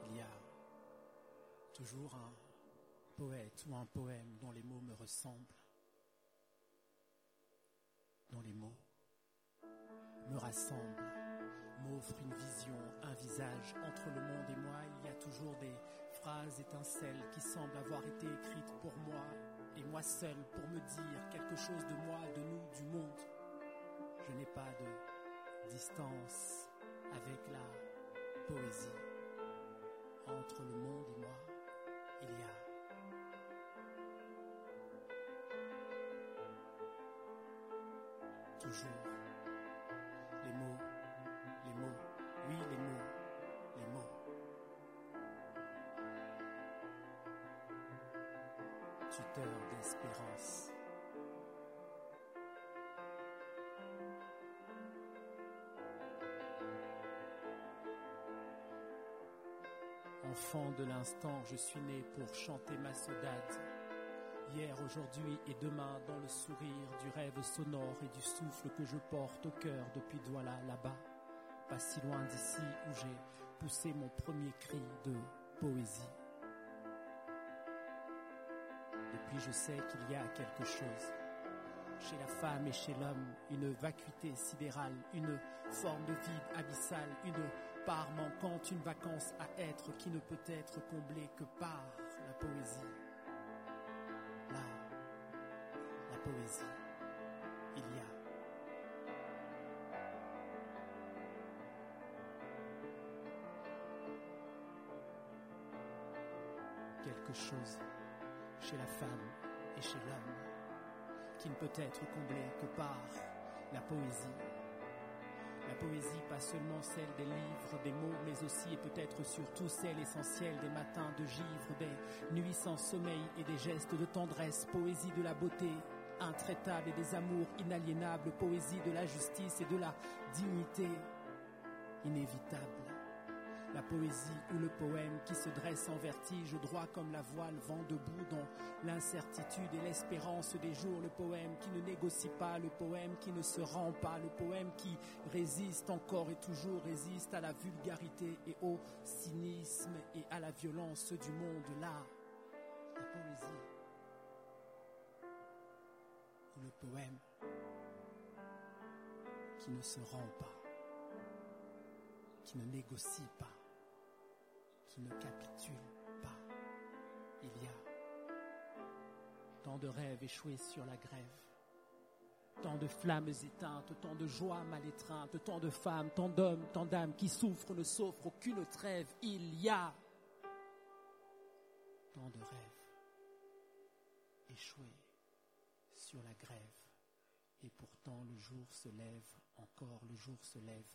il y a toujours un poète ou un poème dont les mots me ressemblent, dont les mots me rassemblent, m'offrent une vision, un visage. Entre le monde et moi, il y a toujours des phrases étincelles qui semblent avoir été écrites pour moi et moi seul pour me dire quelque chose de moi, de nous, du monde. Je n'ai pas de distance avec la poésie. Entre le monde et moi, il y a toujours Tuteur d'espérance. Enfant de l'instant, je suis né pour chanter ma saudade. Hier, aujourd'hui et demain, dans le sourire du rêve sonore et du souffle que je porte au cœur depuis Douala là-bas, pas si loin d'ici où j'ai poussé mon premier cri de poésie. Je sais qu'il y a quelque chose. Chez la femme et chez l'homme, une vacuité sidérale, une forme de vide abyssal, une part manquante, une vacance à être qui ne peut être comblée que par la poésie. Là, la poésie, il y a. Quelque chose chez la femme et chez l'homme, qui ne peut être comblé que par la poésie. La poésie, pas seulement celle des livres, des mots, mais aussi et peut-être surtout celle essentielle des matins de givre, des nuits sans sommeil et des gestes de tendresse, poésie de la beauté intraitable et des amours inaliénables, poésie de la justice et de la dignité inévitable la poésie ou le poème qui se dresse en vertige droit comme la voile vent debout dans l'incertitude et l'espérance des jours, le poème qui ne négocie pas, le poème qui ne se rend pas, le poème qui résiste encore et toujours résiste à la vulgarité et au cynisme et à la violence du monde. Là, la poésie ou le poème qui ne se rend pas, qui ne négocie pas ne capitule pas. Il y a tant de rêves échoués sur la grève, tant de flammes éteintes, tant de joies mal étreintes, tant de femmes, tant d'hommes, tant d'âmes qui souffrent, ne s'offrent aucune trêve. Il y a tant de rêves échoués sur la grève. Et pourtant le jour se lève, encore le jour se lève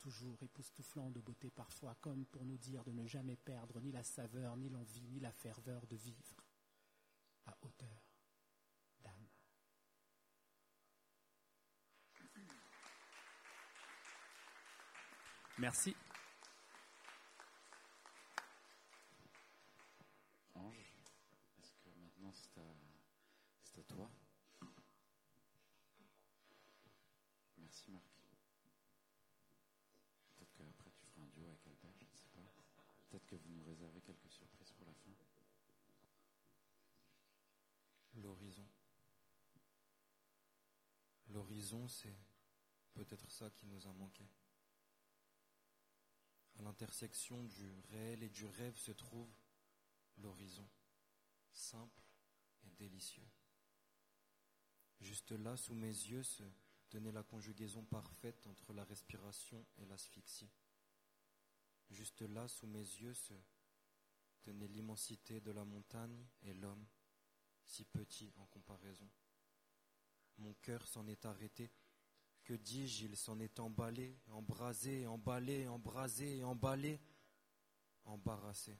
toujours époustouflant de beauté parfois, comme pour nous dire de ne jamais perdre ni la saveur, ni l'envie, ni la ferveur de vivre à hauteur d'âme. Merci. Ange, est-ce que maintenant c'est à, c'est à toi Merci Marc. Peut-être qu'après tu feras un duo avec Albert, je ne sais pas. Peut-être que vous nous réservez quelques surprises pour la fin. L'horizon. C'est peut-être ça qui nous a manqué. À l'intersection du réel et du rêve se trouve l'horizon, simple et délicieux. Juste là, sous mes yeux, se tenait la conjugaison parfaite entre la respiration et l'asphyxie. Juste là, sous mes yeux, se tenait l'immensité de la montagne et l'homme, si petit en comparaison. Mon cœur s'en est arrêté. Que dis-je, il s'en est emballé, embrasé, emballé, embrasé, emballé, embarrassé.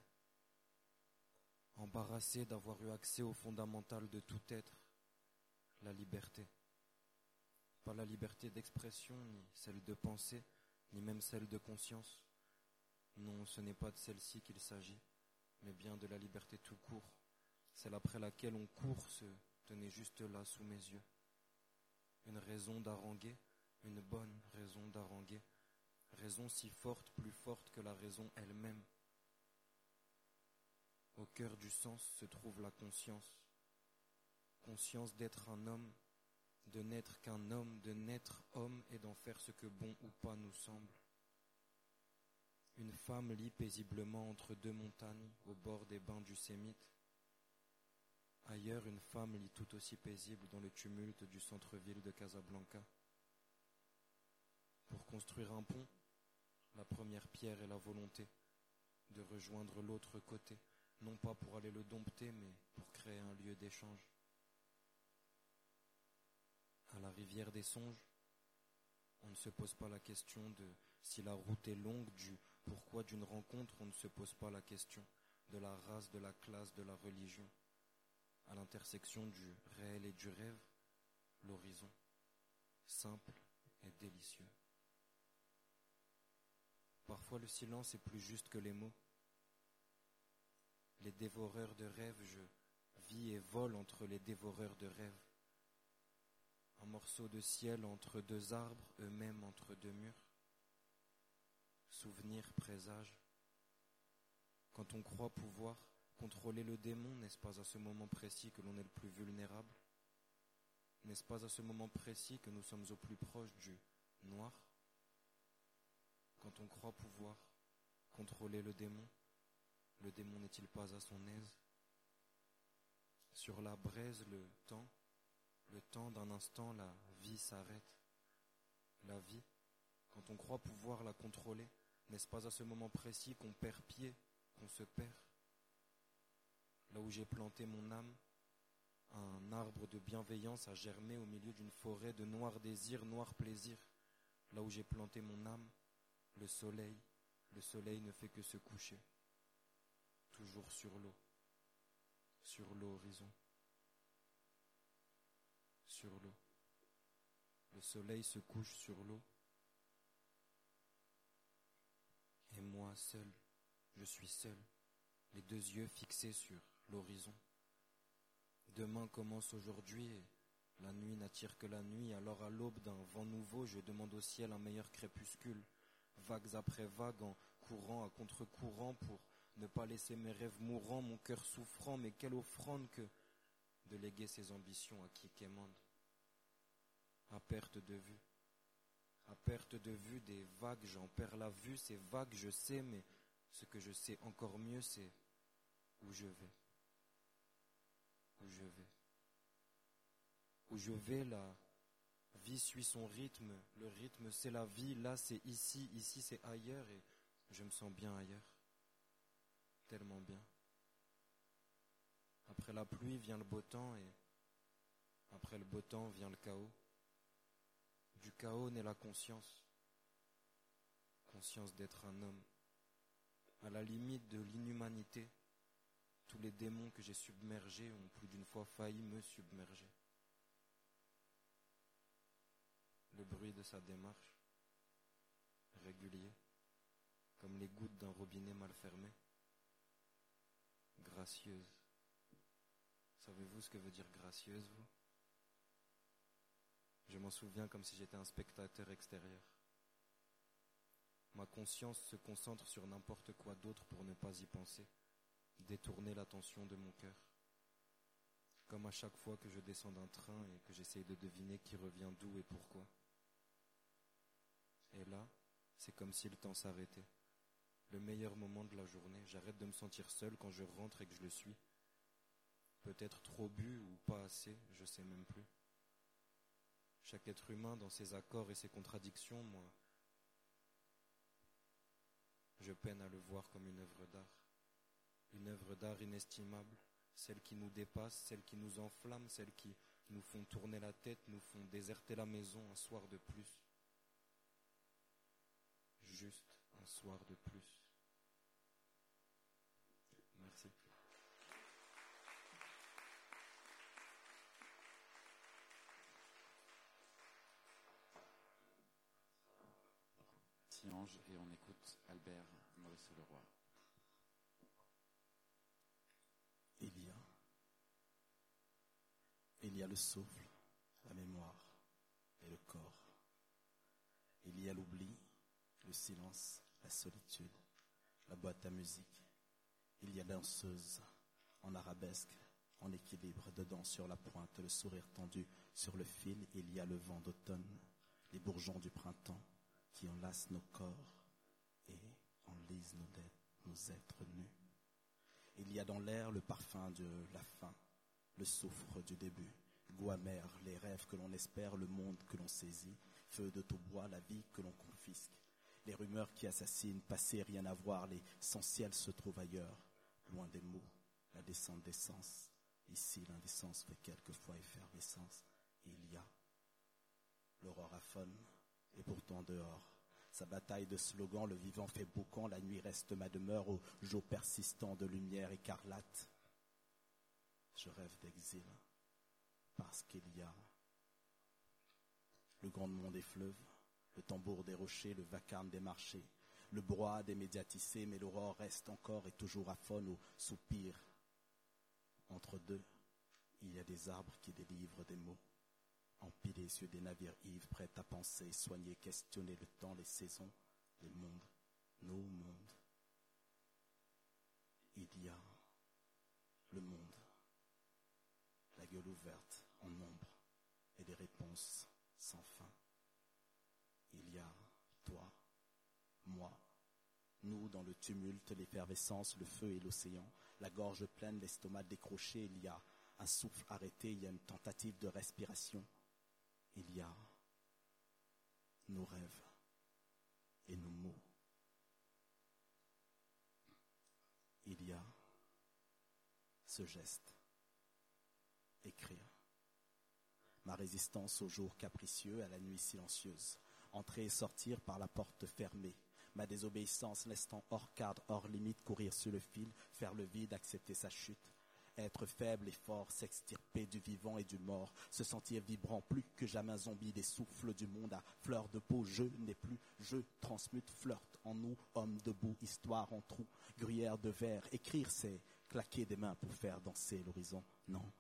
Embarrassé d'avoir eu accès au fondamental de tout être, la liberté. Pas la liberté d'expression, ni celle de pensée, ni même celle de conscience. Non, ce n'est pas de celle-ci qu'il s'agit, mais bien de la liberté tout court, celle après laquelle on court se tenait juste là sous mes yeux. Une raison d'haranguer, une bonne raison d'haranguer, raison si forte, plus forte que la raison elle-même. Au cœur du sens se trouve la conscience, conscience d'être un homme, de n'être qu'un homme, de n'être homme et d'en faire ce que bon ou pas nous semble. Une femme lit paisiblement entre deux montagnes au bord des bains du Sémite. Ailleurs, une femme lit tout aussi paisible dans le tumulte du centre-ville de Casablanca. Pour construire un pont, la première pierre est la volonté de rejoindre l'autre côté, non pas pour aller le dompter, mais pour créer un lieu d'échange. À la rivière des songes, on ne se pose pas la question de si la route est longue, du pourquoi d'une rencontre, on ne se pose pas la question de la race, de la classe, de la religion. À l'intersection du réel et du rêve, l'horizon, simple et délicieux. Parfois le silence est plus juste que les mots. Les dévoreurs de rêves, je vis et vole entre les dévoreurs de rêves. Un morceau de ciel entre deux arbres, eux-mêmes entre deux murs. Souvenir, présage. Quand on croit pouvoir contrôler le démon, n'est-ce pas à ce moment précis que l'on est le plus vulnérable N'est-ce pas à ce moment précis que nous sommes au plus proche du noir Quand on croit pouvoir contrôler le démon, le démon n'est-il pas à son aise Sur la braise, le temps, le temps d'un instant, la vie s'arrête. La vie, quand on croit pouvoir la contrôler, n'est-ce pas à ce moment précis qu'on perd pied, qu'on se perd là où j'ai planté mon âme, un arbre de bienveillance a germé au milieu d'une forêt de noirs désirs, noirs plaisirs. Là où j'ai planté mon âme, le soleil, le soleil ne fait que se coucher, toujours sur l'eau, sur l'horizon, sur l'eau. Le soleil se couche sur l'eau. Et moi seul, je suis seul, les deux yeux fixés sur l'horizon. Demain commence aujourd'hui la nuit n'attire que la nuit. Alors à l'aube d'un vent nouveau, je demande au ciel un meilleur crépuscule, vagues après vagues, en courant à contre-courant pour ne pas laisser mes rêves mourants, mon cœur souffrant. Mais quelle offrande que de léguer ses ambitions à qui quémande, à perte de vue. À perte de vue des vagues, j'en perds la vue, ces vagues je sais, mais ce que je sais encore mieux, c'est où je vais où je vais. Où je vais, la vie suit son rythme. Le rythme, c'est la vie. Là, c'est ici. Ici, c'est ailleurs. Et je me sens bien ailleurs. Tellement bien. Après la pluie vient le beau temps et après le beau temps vient le chaos. Du chaos naît la conscience. Conscience d'être un homme. À la limite de l'inhumanité tous les démons que j'ai submergés ont plus d'une fois failli me submerger. Le bruit de sa démarche, régulier, comme les gouttes d'un robinet mal fermé, gracieuse. Savez-vous ce que veut dire gracieuse, vous? Je m'en souviens comme si j'étais un spectateur extérieur. Ma conscience se concentre sur n'importe quoi d'autre pour ne pas y penser détourner l'attention de mon cœur. Comme à chaque fois que je descends d'un train et que j'essaye de deviner qui revient d'où et pourquoi. Et là, c'est comme si le temps s'arrêtait. Le meilleur moment de la journée, j'arrête de me sentir seul quand je rentre et que je le suis. Peut-être trop bu ou pas assez, je sais même plus. Chaque être humain dans ses accords et ses contradictions, moi, je peine à le voir comme une œuvre d'art une œuvre d'art inestimable, celle qui nous dépasse, celle qui nous enflamme, celle qui nous font tourner la tête, nous font déserter la maison un soir de plus. Juste un soir de plus. Merci. Ange et on écoute Albert Maurice Leroy. il y a. Il y a le souffle, la mémoire et le corps. Il y a l'oubli, le silence, la solitude, la boîte à musique. Il y a danseuse en arabesque, en équilibre, dedans sur la pointe, le sourire tendu sur le fil. Il y a le vent d'automne, les bourgeons du printemps qui enlacent nos corps et enlisent nos, nos êtres nus. Il y a dans l'air le parfum de la fin, le soufre du début, goût amer, les rêves que l'on espère, le monde que l'on saisit, feu de tout bois, la vie que l'on confisque, les rumeurs qui assassinent, passé, rien à voir, l'essentiel se trouve ailleurs, loin des mots, la descente d'essence. Ici, l'indécence fait quelquefois effervescence. Il y a l'aurore aphone, et pourtant dehors, sa bataille de slogans, le vivant fait boucan, la nuit reste ma demeure au jour persistant de lumière écarlate. Je rêve d'exil parce qu'il y a le grand monde des fleuves, le tambour des rochers, le vacarme des marchés, le broie des médiaticés, mais l'aurore reste encore et toujours aphone au soupir. Entre deux, il y a des arbres qui délivrent des mots empilés sur des navires ivres, prêts à penser, soigner, questionner le temps, les saisons, les mondes, nos mondes. Il y a le monde, la gueule ouverte en ombre et des réponses sans fin. Il y a toi, moi, nous dans le tumulte, l'effervescence, le feu et l'océan, la gorge pleine, l'estomac décroché, il y a un souffle arrêté, il y a une tentative de respiration, il y a nos rêves et nos mots. Il y a ce geste. Écrire. Ma résistance au jour capricieux, à la nuit silencieuse. Entrer et sortir par la porte fermée. Ma désobéissance laissant hors cadre, hors limite, courir sur le fil, faire le vide, accepter sa chute être faible et fort, s'extirper du vivant et du mort, se sentir vibrant plus que jamais zombie des souffles du monde à fleur de peau. Je n'ai plus, je transmute, flirte en nous, homme debout, histoire en trou, gruyère de verre. Écrire, c'est claquer des mains pour faire danser l'horizon. Non.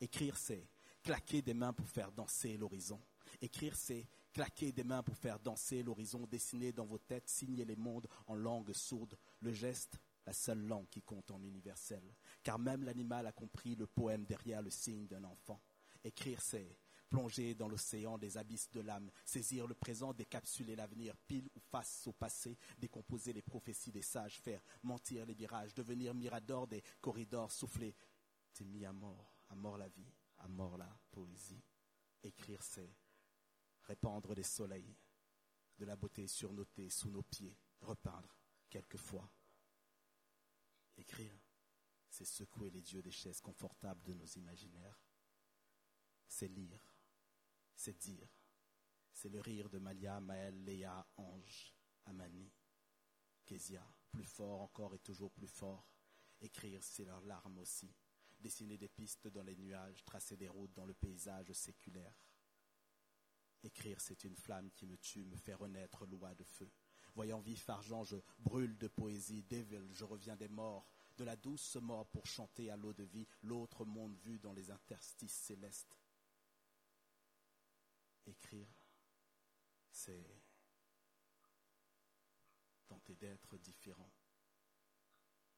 Écrire, c'est claquer des mains pour faire danser l'horizon. Écrire, c'est claquer des mains pour faire danser l'horizon, dessiner dans vos têtes, signer les mondes en langue sourde. Le geste, la seule langue qui compte en universel. Car même l'animal a compris le poème derrière le signe d'un enfant. Écrire, c'est plonger dans l'océan des abysses de l'âme, saisir le présent, décapsuler l'avenir, pile ou face au passé, décomposer les prophéties des sages, faire mentir les mirages, devenir mirador des corridors, souffler. T'es mis à mort, à mort la vie, à mort la poésie. Écrire, c'est répandre des soleils, de la beauté surnotée sous nos pieds, repeindre quelquefois Écrire, c'est secouer les dieux des chaises confortables de nos imaginaires. C'est lire, c'est dire. C'est le rire de Malia, Maël, Léa, Ange, Amani, Kézia, plus fort encore et toujours plus fort. Écrire, c'est leurs larmes aussi. Dessiner des pistes dans les nuages, tracer des routes dans le paysage séculaire. Écrire, c'est une flamme qui me tue, me fait renaître loi de feu. Voyant vif argent, je brûle de poésie, dévile, je reviens des morts, de la douce mort pour chanter à l'eau de vie l'autre monde vu dans les interstices célestes. Écrire, c'est tenter d'être différent.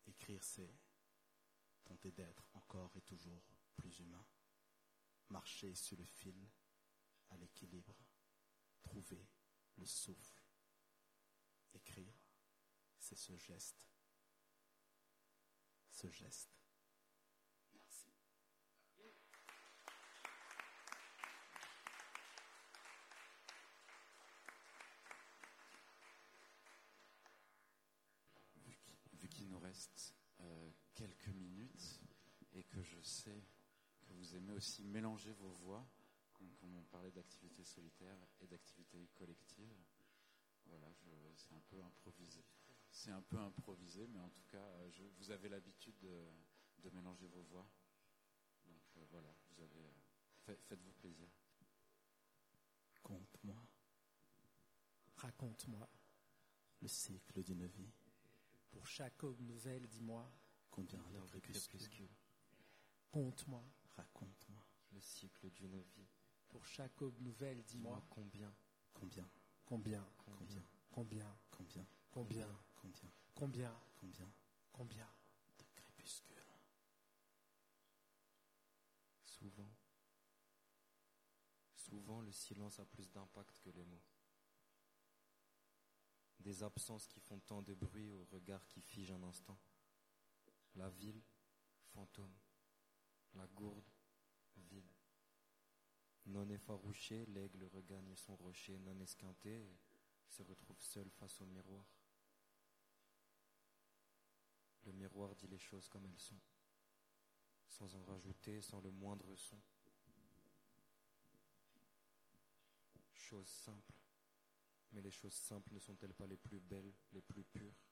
Écrire, c'est d'être encore et toujours plus humain. Marcher sur le fil à l'équilibre. Trouver le souffle écrire, c'est ce geste. Ce geste. Que je sais que vous aimez aussi mélanger vos voix, comme on parlait d'activité solitaire et d'activité collective, voilà, c'est un peu improvisé. C'est un peu improvisé, mais en tout cas, je, vous avez l'habitude de, mélanger vos voix. Donc euh, voilà, vous avez, euh, faites-vous plaisir. Conte-moi. Raconte-moi. Le cycle d'une vie. Pour chaque aube nouvelle, dis-moi. Combien de crépuscules Conte-moi. Raconte-moi. Le cycle d'une vie. Pour chaque aube nouvelle, dis-moi. combien Combien Combien Combien Combien Combien Combien Combien Combien Combien Combien de crépuscules Souvent. Souvent, le silence a plus d'impact que les mots. Des absences qui font tant de bruit au regard qui fige un instant. La ville, fantôme. La gourde, vide. Non effarouché, l'aigle regagne son rocher non esquinté et se retrouve seul face au miroir. Le miroir dit les choses comme elles sont, sans en rajouter, sans le moindre son. Choses simples, mais les choses simples ne sont-elles pas les plus belles, les plus pures?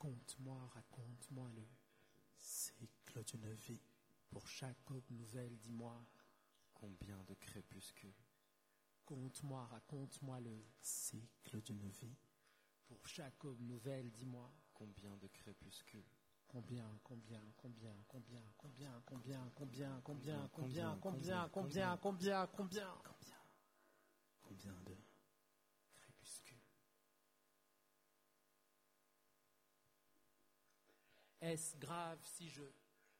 Conte-moi, raconte-moi le cycle d'une vie. Pour chaque aube nouvelle, dis-moi. Combien de crépuscules Conte-moi, raconte-moi le cycle d'une vie. Pour chaque aube nouvelle, dis-moi. Combien de crépuscules Combien, combien, combien, combien, combien, combien, combien, combien, combien, combien, combien, combien, combien, combien, combien de crépuscules Est-ce grave si je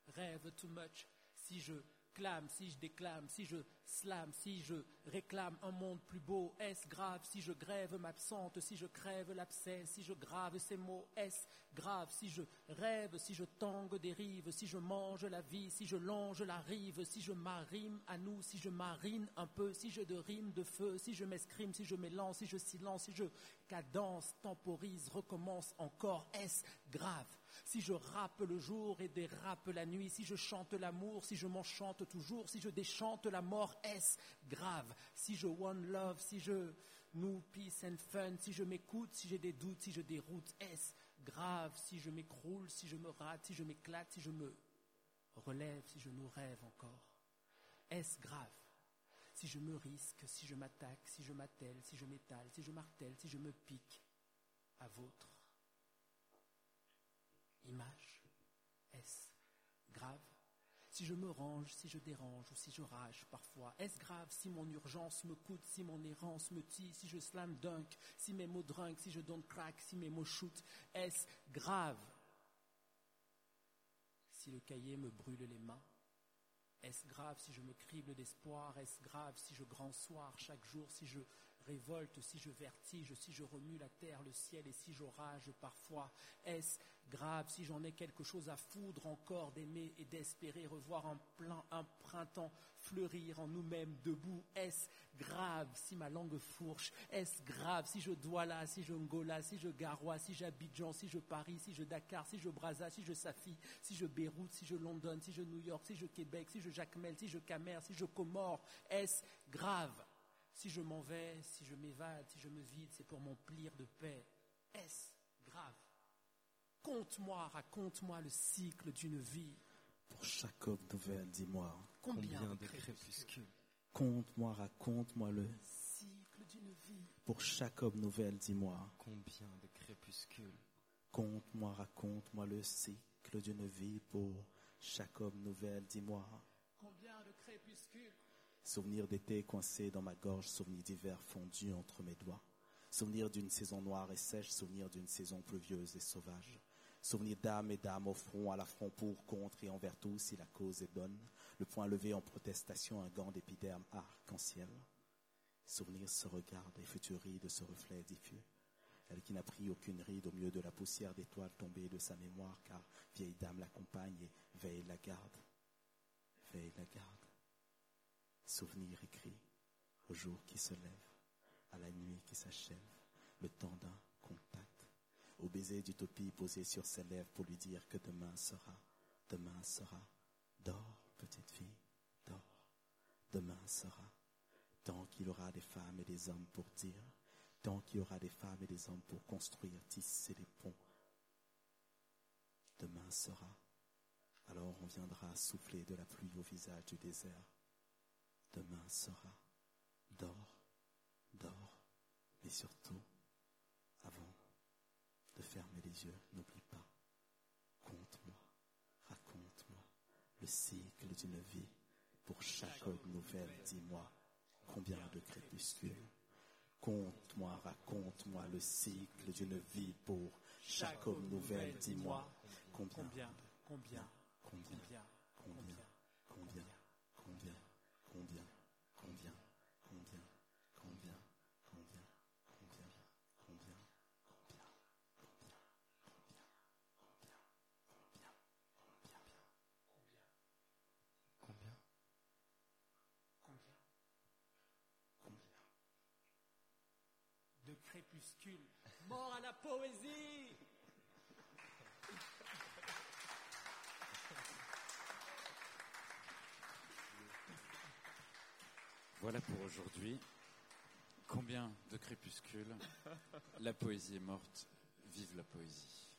rêve too much, si je clame, si je déclame, si je slame, si je réclame un monde plus beau, est-ce grave si je grève m'absente, si je crève l'abcès, si je grave ces mots, est-ce grave si je rêve, si je tangue des rives, si je mange la vie, si je longe la rive, si je m'arrime à nous, si je marine un peu, si je de rime de feu, si je m'escrime, si je m'élance, si je silence, si je cadence, temporise, recommence encore, est-ce grave Si je rappe le jour et dérape la nuit, si je chante l'amour, si je m'enchante toujours, si je déchante la mort, est-ce grave Si je one love, si je nous peace and fun, si je m'écoute, si j'ai des doutes, si je déroute, est-ce grave Si je m'écroule, si je me rate, si je m'éclate, si je me relève, si je nous rêve encore, est-ce grave si je me risque, si je m'attaque, si je m'attelle, si je m'étale, si je martèle, si je me pique à votre image Est-ce grave? Si je me range, si je dérange ou si je rage parfois, est-ce grave si mon urgence me coûte, si mon errance me tue, si je slam dunk, si mes mots drunk, si je donne crack, si mes mots shoot, est-ce grave Si le cahier me brûle les mains? Est-ce grave si je me crible d'espoir? Est-ce grave si je grand soir chaque jour, si je révolte, si je vertige, si je remue la terre, le ciel et si j'orage parfois Est-ce grave si j'en ai quelque chose à foudre encore d'aimer et d'espérer revoir en plein un printemps fleurir en nous-mêmes debout Est-ce grave si ma langue fourche Est-ce grave si je Douala, si je Ngola, si je Garoua, si j'Abidjan, si je Paris, si je Dakar, si je Brazza, si je Safi, si je Beyrouth, si je London, si je New York, si je Québec, si je Jacmel, si je Camer, si je Comore Est-ce grave si je m'en vais, si je m'évade, si je me vide, c'est pour m'emplir de paix. Est-ce grave? Conte-moi, raconte-moi le cycle d'une vie. Pour chaque aube nouvelle, dis-moi. Combien, Combien de crépuscules? Conte-moi, raconte-moi le. Cycle d'une vie. Pour chaque aube nouvelle, dis-moi. Combien de crépuscules? Conte-moi, raconte-moi le cycle d'une vie. Pour chaque homme nouvelle, dis-moi. Souvenir d'été coincé dans ma gorge, souvenir d'hiver fondu entre mes doigts. Souvenir d'une saison noire et sèche, souvenir d'une saison pluvieuse et sauvage. Souvenir d'âme et d'âme au front, à la front pour, contre et envers tous, si la cause est bonne. Le poing levé en protestation, un gant d'épiderme arc-en-ciel. Souvenir se regarde et futurie de ce reflet diffus. Elle qui n'a pris aucune ride au milieu de la poussière d'étoiles tombées de sa mémoire, car vieille dame l'accompagne et veille la garde. Veille la garde. Souvenir écrit au jour qui se lève, à la nuit qui s'achève, le temps d'un contact, au baiser d'utopie posé sur ses lèvres pour lui dire que demain sera, demain sera, dors petite fille, dors, demain sera, tant qu'il aura des femmes et des hommes pour dire, tant qu'il y aura des femmes et des hommes pour construire, tisser des ponts, demain sera, alors on viendra souffler de la pluie au visage du désert, demain sera. Dors, dors, mais surtout, avant de fermer les yeux, n'oublie pas, conte-moi, raconte-moi le cycle d'une vie. Pour chaque aube nouvelle, dis-moi combien de crépuscules. Conte-moi, raconte-moi le cycle d'une vie. Pour chaque aube nouvelle, dis-moi combien, Combien Combien combien, Combien combien, combien, combien, combien, combien, combien, combien, combien, combien, combien, combien, Combien Combien De crépuscule. Mort à la poésie Voilà pour aujourd'hui. Combien de crépuscules La poésie est morte? Vive la poésie.